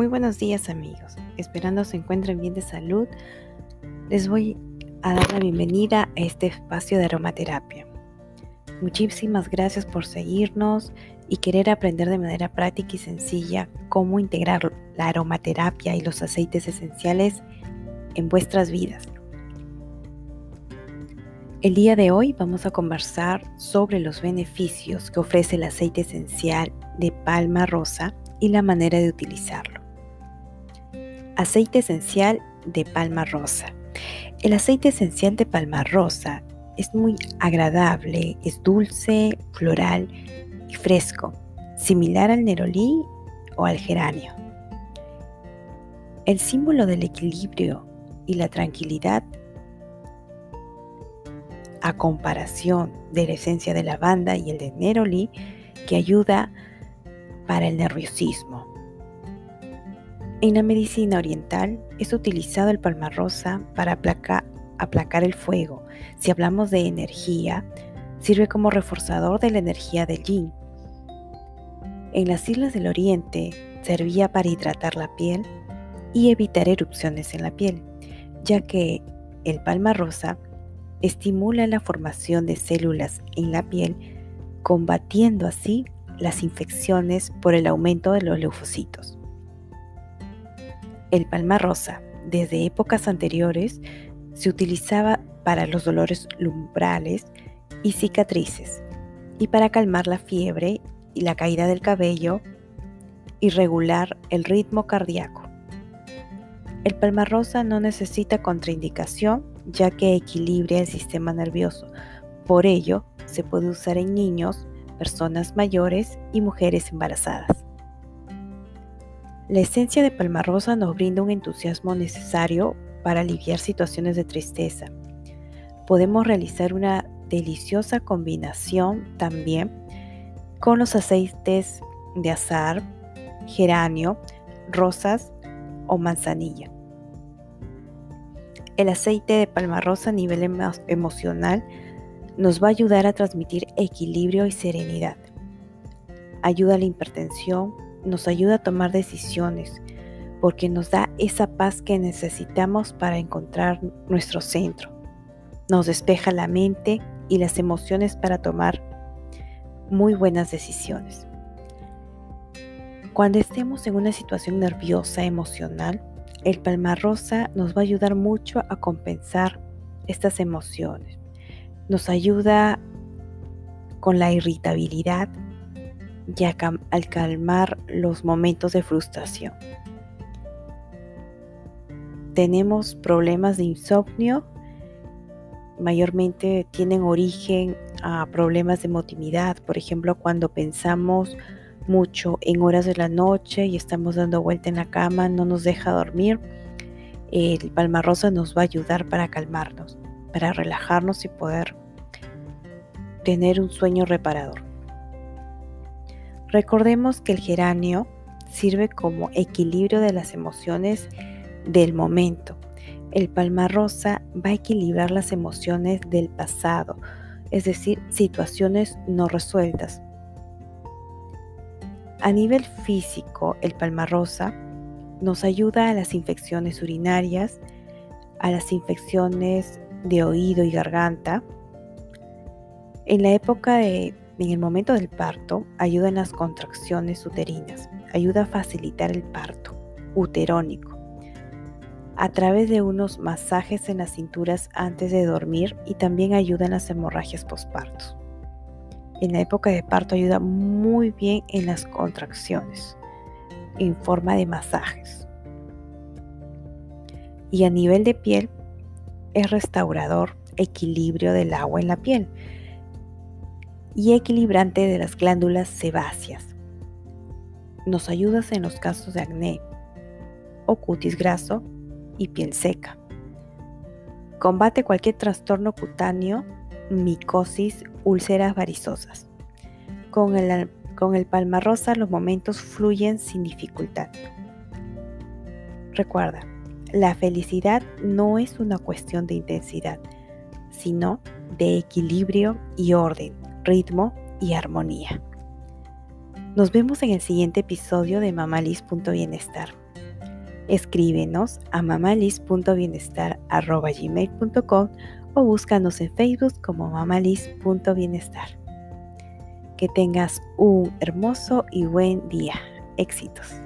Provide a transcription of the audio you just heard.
Muy buenos días amigos, esperando se encuentren bien de salud. Les voy a dar la bienvenida a este espacio de aromaterapia. Muchísimas gracias por seguirnos y querer aprender de manera práctica y sencilla cómo integrar la aromaterapia y los aceites esenciales en vuestras vidas. El día de hoy vamos a conversar sobre los beneficios que ofrece el aceite esencial de palma rosa y la manera de utilizarlo. Aceite esencial de palma rosa. El aceite esencial de palma rosa es muy agradable, es dulce, floral y fresco, similar al nerolí o al geranio. El símbolo del equilibrio y la tranquilidad a comparación de la esencia de lavanda y el de nerolí que ayuda para el nerviosismo, en la medicina oriental es utilizado el palmarrosa para aplacar el fuego. Si hablamos de energía, sirve como reforzador de la energía del yin. En las islas del oriente servía para hidratar la piel y evitar erupciones en la piel, ya que el palmarrosa estimula la formación de células en la piel, combatiendo así las infecciones por el aumento de los leucocitos. El palma rosa, desde épocas anteriores, se utilizaba para los dolores lumbrales y cicatrices, y para calmar la fiebre y la caída del cabello y regular el ritmo cardíaco. El palma rosa no necesita contraindicación ya que equilibra el sistema nervioso. Por ello, se puede usar en niños, personas mayores y mujeres embarazadas. La esencia de palmarosa nos brinda un entusiasmo necesario para aliviar situaciones de tristeza. Podemos realizar una deliciosa combinación también con los aceites de azar, geranio, rosas o manzanilla. El aceite de palmarosa a nivel emocional nos va a ayudar a transmitir equilibrio y serenidad. Ayuda a la hipertensión, nos ayuda a tomar decisiones, porque nos da esa paz que necesitamos para encontrar nuestro centro. Nos despeja la mente y las emociones para tomar muy buenas decisiones. Cuando estemos en una situación nerviosa, emocional, el palma rosa nos va a ayudar mucho a compensar estas emociones. Nos ayuda con la irritabilidad, y al calmar los momentos de frustración. Tenemos problemas de insomnio, mayormente tienen origen a problemas de emotividad, por ejemplo, cuando pensamos mucho en horas de la noche y estamos dando vuelta en la cama, no nos deja dormir, el palma rosa nos va a ayudar para calmarnos, para relajarnos y poder tener un sueño reparador. Recordemos que el geranio sirve como equilibrio de las emociones del momento. El palma rosa va a equilibrar las emociones del pasado, es decir, situaciones no resueltas. A nivel físico, el palma rosa nos ayuda a las infecciones urinarias, a las infecciones de oído y garganta. En la época de en el momento del parto ayuda en las contracciones uterinas, ayuda a facilitar el parto uterónico a través de unos masajes en las cinturas antes de dormir y también ayuda en las hemorragias postpartos. En la época de parto ayuda muy bien en las contracciones en forma de masajes. Y a nivel de piel es restaurador, equilibrio del agua en la piel y equilibrante de las glándulas sebáceas. Nos ayuda en los casos de acné o cutis graso y piel seca. Combate cualquier trastorno cutáneo, micosis, úlceras varizosas. Con el, con el palma rosa los momentos fluyen sin dificultad. Recuerda, la felicidad no es una cuestión de intensidad, sino de equilibrio y orden ritmo y armonía. Nos vemos en el siguiente episodio de Mamalis.bienestar. Escríbenos a mamalis.bienestar.gmail.com o búscanos en Facebook como mamalis.bienestar. Que tengas un hermoso y buen día. Éxitos.